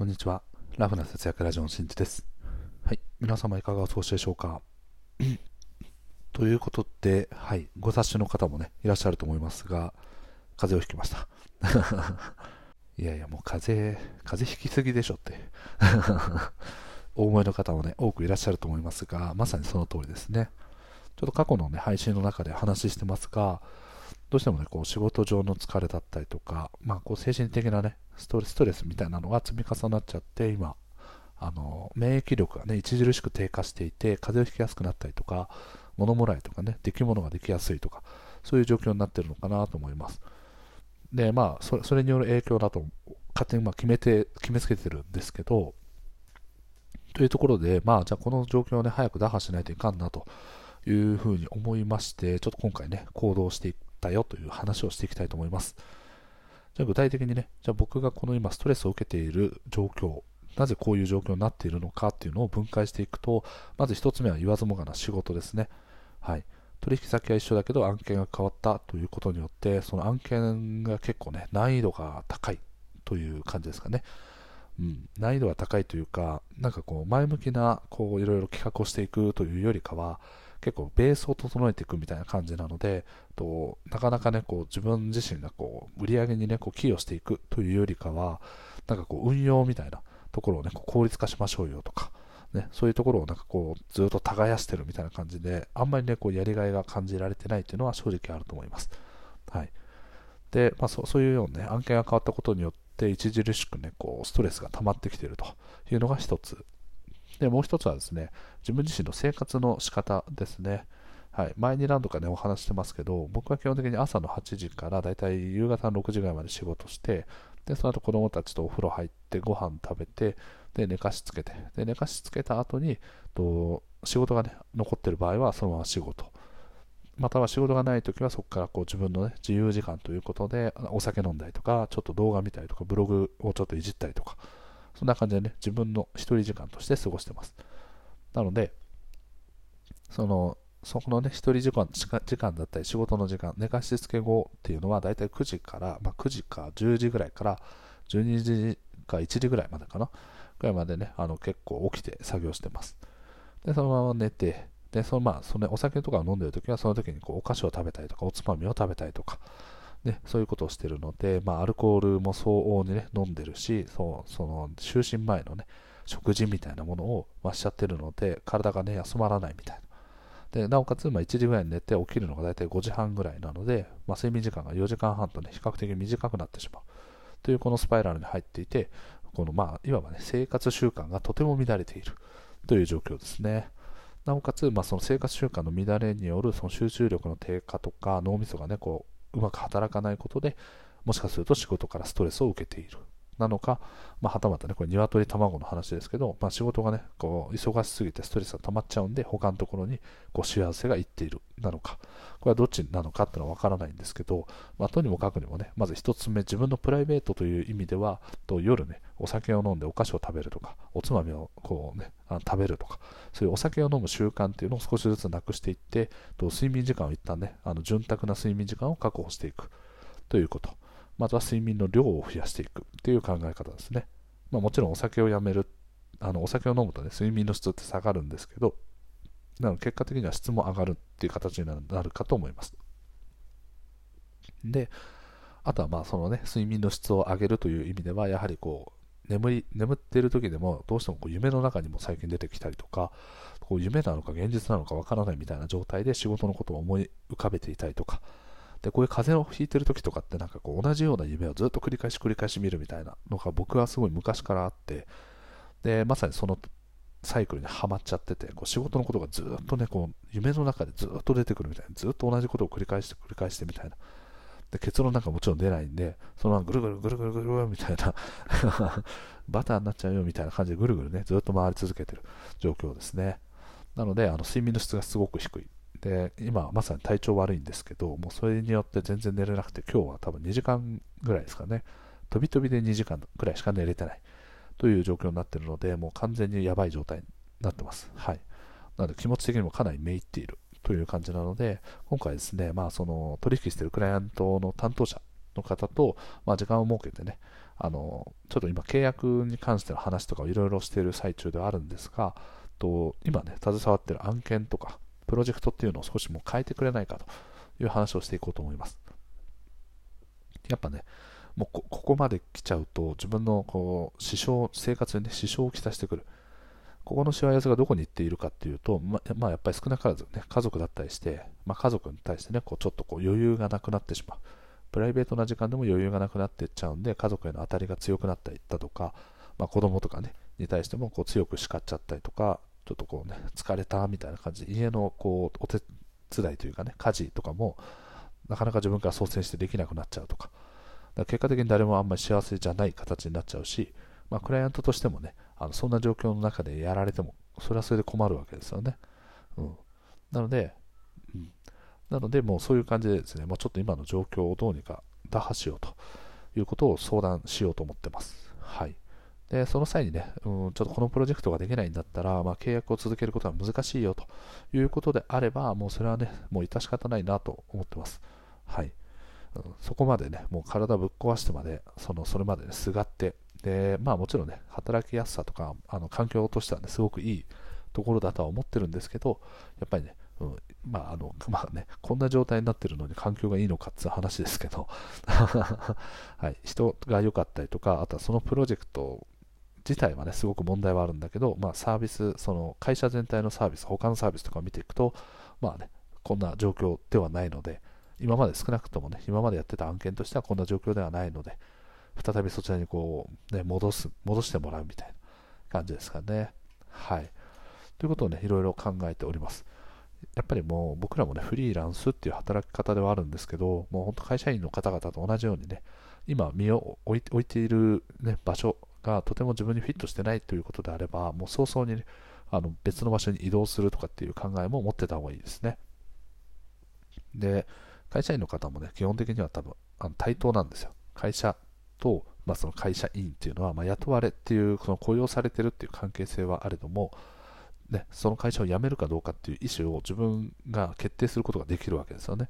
こんにちは。ラフな節約ラジオのしんじです。はい。皆様いかがお過ごしでしょうか？ということで、はい。ご察しの方もね、いらっしゃると思いますが、風邪をひきました。いやいや、もう風邪、風邪ひきすぎでしょってお思いの方もね、多くいらっしゃると思いますが、まさにその通りですね。ちょっと過去のね、配信の中で話してますが、どうしてもね、こう仕事上の疲れだったりとか、まあ、こう精神的なね、ストレストレスみたいなのが積み重なっちゃって、今、あの免疫力がね、著しく低下していて、風邪をひきやすくなったりとか、物もらいとかね、出来物ができやすいとか、そういう状況になってるのかなと思います。で、まあ、それそれによる影響だと、勝手にま決めて、決めつけてるんですけど、というところで、まあ、じゃあこの状況をね、早く打破しないといかんなというふうに思いまして、ちょっと今回ね、行動していったよという話をしていきたいと思います。じゃあ具体的にね、じゃあ僕がこの今ストレスを受けている状況、なぜこういう状況になっているのかっていうのを分解していくと、まず1つ目は言わずもがな仕事ですね。はい。取引先は一緒だけど案件が変わったということによって、その案件が結構ね、難易度が高いという感じですかね。うん、難易度が高いというか、なんかこう前向きなこういろいろ企画をしていくというよりかは、結構ベースを整えていくみたいな感じなので、となかなかね、こう自分自身がこう売り上げにね、こう寄与していくというよりかは、なんかこう運用みたいなところをね、こう効率化しましょうよとか、ね、そういうところをなんかこうずっと耕してるみたいな感じで、あんまりね、こうやりがいが感じられてないっていうのは正直あると思います。はい。で、まあ、そそういうようなね、案件が変わったことによって、著しくね、こうストレスが溜まってきているというのが一つで、もう一つはですね、自分自身の生活の仕方ですね。はい、前に何度かね、お話してますけど、僕は基本的に朝の8時からだいたい夕方の6時ぐらいまで仕事して、で、その後子供たちとお風呂入って、ご飯食べて、で、寝かしつけて、で、寝かしつけた後に、と仕事がね、残ってる場合はそのまま仕事。または仕事がないときはそこからこう自分の、ね、自由時間ということでお酒飲んだりとか、ちょっと動画見たりとか、ブログをちょっといじったりとか、そんな感じでね、自分の一人時間として過ごしてます。なので、その、そこのね、一人時間時間だったり、仕事の時間、寝かしつけ後っていうのは、だいたい9時から、まあ、9時か10時ぐらいから、12時か1時ぐらいまでかな、ぐらいまでね、あの結構起きて作業してます。で、そのまま寝て、で、そのまあ、その、お酒とかを飲んでるときは、その時にこうお菓子を食べたりとか、おつまみを食べたりとか、ね、そういうことをしているので、まあ、アルコールも相応にね、飲んでるし、そう、その、就寝前のね、食事みたいなものをしちゃってるので、体がね、休まらないみたいな。で、なおかつ、まあ、1時ぐらいに寝て起きるのが大体5時半ぐらいなので、まあ、睡眠時間が4時間半とね、比較的短くなってしまう。というこのスパイラルに入っていて、この、まあ、いわばね、生活習慣がとても乱れているという状況ですね。なおかつ、まあ、その生活習慣の乱れによるその集中力の低下とか脳みそがねこうまく働かないことでもしかすると仕事からストレスを受けている。なのか、まあ、はたまたね、これ鶏卵の話ですけど、まあ、仕事がね、こう忙しすぎてストレスが溜まっちゃうんで、他のところにこう幸せがいっている。なのか、これはどっちなのかっていうのはわからないんですけど、まあ、とにもかくにもね、まず1つ目、自分のプライベートという意味では、と夜ね、お酒を飲んでお菓子を食べるとか、おつまみをこうね、あの食べるとか、そういうお酒を飲む習慣っていうのを少しずつなくしていって、と睡眠時間を一旦ね、あの潤沢な睡眠時間を確保していく。ということ。まずは睡眠の量を増やしていくっていう考え方ですね。まあ、もちろんお酒をやめる、あのお酒を飲むとね、睡眠の質って下がるんですけど、なので結果的には質も上がるっていう形になるかと思います。で、あとはまあそのね、睡眠の質を上げるという意味では、やはりこう、眠り、眠っている時でも、どうしてもこう夢の中にも最近出てきたりとか、こう夢なのか現実なのかわからないみたいな状態で仕事のことを思い浮かべていたりとか、で、こういう風邪をひいてる時とかってなんかこう同じような夢をずっと繰り返し繰り返し見るみたいなのが僕はすごい昔からあって、で、まさにそのサイクルにはまっちゃってて、こう仕事のことがずっとね、こう夢の中でずっと出てくるみたいな、ずっと同じことを繰り返して繰り返してみたいな。で、結論なんかもちろん出ないんで、そのままぐるぐるぐるぐるぐるみたいな バターになっちゃうよみたいな感じでぐるぐるね、ずっと回り続けてる状況ですね。なので、あの睡眠の質がすごく低い。で、今まさに体調悪いんですけど、もうそれによって全然寝れなくて、今日は多分2時間ぐらいですかね、飛び飛びで2時間ぐらいしか寝れてないという状況になっているので、もう完全にやばい状態になってます。はい。なので気持ち的にもかなりめいっているという感じなので、今回ですね、まあその取引しているクライアントの担当者の方と、まあ、時間を設けてね、あのちょっと今契約に関しての話とかをいろいろしている最中ではあるんですが、と今ね、携わっている案件とか、プロジェクトっていうのを少しもう変えてくれないかという話をしていこうと思います。やっぱね、もうここまで来ちゃうと自分のこう支障生活に、ね、支障をきたしてくる。ここのしわ寄せがどこに行っているかっていうと、ままあ、やっぱり少なからず、ね、家族だったりして、まあ、家族に対してね、こうちょっとこう余裕がなくなってしまう。プライベートな時間でも余裕がなくなっていっちゃうんで、家族への当たりが強くなったりだとか、まあ、子供とかね、に対してもこう強く叱っちゃったりとか、ちょっとこうね、疲れたみたいな感じで、家のこうお手伝いというかね、家事とかも、なかなか自分から率先してできなくなっちゃうとか、か結果的に誰もあんまり幸せじゃない形になっちゃうし、まあ、クライアントとしてもね、あのそんな状況の中でやられても、それはそれで困るわけですよね。うん、なので、うん、なので、もうそういう感じでですね、もうちょっと今の状況をどうにか打破しようということを相談しようと思ってます。はい。で、その際にね、うん、ちょっとこのプロジェクトができないんだったら、まあ、契約を続けることは難しいよということであれば、もうそれはね、もう致し方ないなと思ってます。はい。うん、そこまでね、もう体ぶっ壊してまで、そのそれまでね、すがって、で、まあもちろんね、働きやすさとか、あの環境としてはね、すごくいいところだとは思ってるんですけど、やっぱりね、うん、まああの、まあね、こんな状態になってるのに環境がいいのかっていう話ですけど、はい、人が良かったりとか、あとはそのプロジェクト自体はね、すごく問題はあるんだけど、まあサービス、その会社全体のサービス、他のサービスとかを見ていくと、まあね、こんな状況ではないので、今まで少なくともね、今までやってた案件としてはこんな状況ではないので、再びそちらにこう、ね、戻す、戻してもらうみたいな感じですかね。はい。ということをね、いろいろ考えております。やっぱりもう僕らもね、フリーランスっていう働き方ではあるんですけど、もう本当会社員の方々と同じようにね、今身を置い置いている、ね、場所がとても自分にフィットしてないということであれば、もう早々に、ね、あの別の場所に移動するとかっていう考えも持ってた方がいいですね。で、会社員の方もね、基本的には多分あの対等なんですよ。会社と、まあ、その会社員っていうのは、まあ、雇われっていう、その雇用されてるっていう関係性はあれども、ね、その会社を辞めるかどうかっていう意思を自分が決定することができるわけですよね。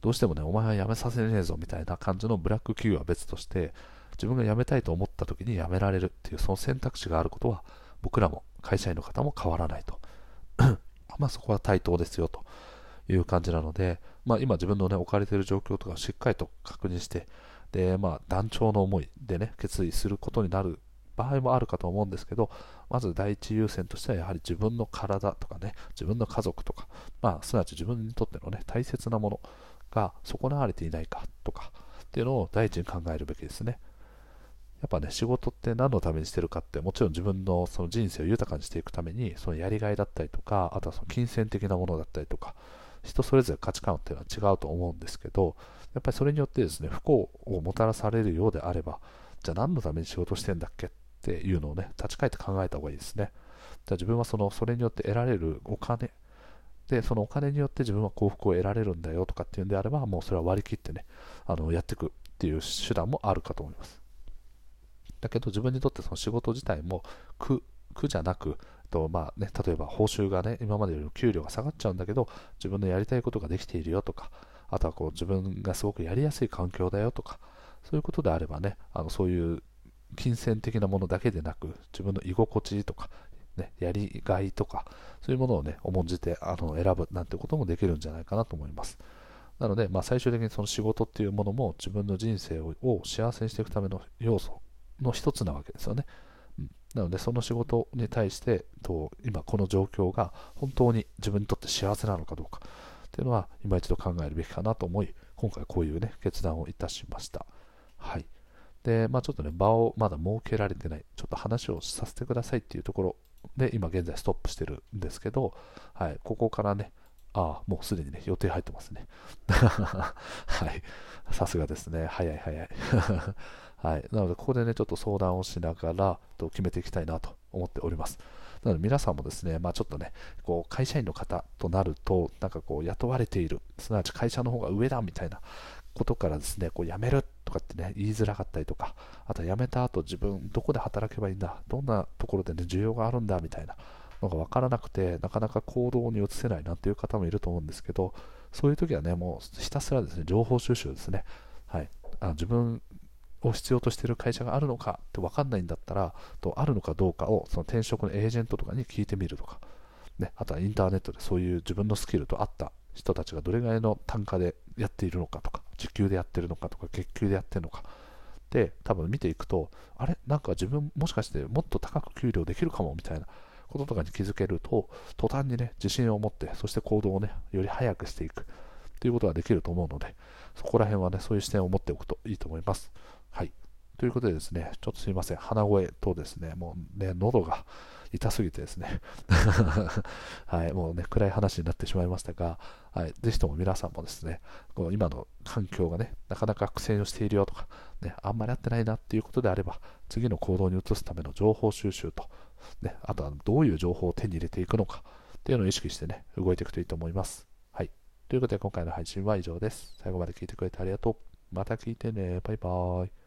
どうしてもね、お前は辞めさせねえぞみたいな感じのブラック企業は別として、自分が辞めたいと思った時に辞められるっていうその選択肢があることは、僕らも会社員の方も変わらないと。まあそこは対等ですよという感じなので、まあ、今自分の、ね、置かれている状況とかをしっかりと確認して、で、まあ、団長の思いでね、決意することになる場合もあるかと思うんですけど、まず第一優先としてはやはり自分の体とかね、自分の家族とか、まあ、すなわち自分にとってのね、大切なものが損なわれていないかとかっていうのを第一に考えるべきですね。やっぱね、仕事って何のためにしてるかって、もちろん自分のその人生を豊かにしていくために、そのやりがいだったりとか、あとはその金銭的なものだったりとか、人それぞれ価値観っていうのは違うと思うんですけど、やっぱりそれによってですね、不幸をもたらされるようであれば、じゃあ何のために仕事してんだっけっていうのをね、立ち返って考えた方がいいですね。じゃあ自分はその、それによって得られるお金、で、そのお金によって自分は幸福を得られるんだよとかっていうんであれば、もうそれは割り切ってね、あの、やっていくっていう手段もあるかと思います。だけど自分にとってその仕事自体も苦、苦じゃなく、とまあね、例えば報酬がね、今までよりも給料が下がっちゃうんだけど、自分のやりたいことができているよとか、あとはこう自分がすごくやりやすい環境だよとか、そういうことであればね、あのそういう金銭的なものだけでなく、自分の居心地とか、ね、やりがいとか、そういうものをね、重んじてあの選ぶなんてこともできるんじゃないかなと思います。なので、まあ、最終的にその仕事っていうものも自分の人生を幸せにしていくための要素の一つなわけですよね。うんなので、その仕事に対して、と今この状況が本当に自分にとって幸せなのかどうかっていうのは、今一度考えるべきかなと思い、今回こういうね、決断をいたしました。はい。で、まあちょっとね、場をまだ設けられてない、ちょっと話をさせてくださいっていうところで、今現在ストップしてるんですけど、はい、ここからね、ああ、もうすでにね、予定入ってますね。はい。さすがですね。早い早い。はい。なので、ここでね、ちょっと相談をしながら、と決めていきたいなと思っております。なので、皆さんもですね、まあちょっとね、こう、会社員の方となると、なんかこう、雇われている、すなわち会社の方が上だみたいなことからですね、こう、辞めるとかってね、言いづらかったりとか、あとは辞めた後、自分、どこで働けばいいんだ、どんなところでね、需要があるんだみたいなのが分からなくて、なかなか行動に移せないなんていう方もいると思うんですけど、そういう時はね、もうひたすらですね、情報収集ですね。はい。あ自分を必要としている会社があるのかって分かんないんだったらとあるのかどうかをその転職のエージェントとかに聞いてみるとか、ね、あとはインターネットでそういう自分のスキルと合った人たちがどれぐらいの単価でやっているのかとか時給でやってるのかとか月給でやってるのか。で多分見ていくとあれ？なんか自分もしかしてもっと高く給料できるかもみたいな。こととかに気づけると途端にね自信を持ってそして行動をねより早くしていく。ということができると思うのでそこら辺はねそういう視点を持っておくといいと思います。はいということでですねちょっとすいません鼻声とですねもうね喉が痛すぎてですね はい、もうね、暗い話になってしまいましたが、はい、ぜひとも皆さんもですね、この今の環境がね、なかなか苦戦をしているよとか、ね、あんまり合ってないなっていうことであれば、次の行動に移すための情報収集と、ね、あとはどういう情報を手に入れていくのかっていうのを意識してね、動いていくといいと思います。はい。ということで今回の配信は以上です。最後まで聞いてくれてありがとう。また聞いてね。バイバーイ。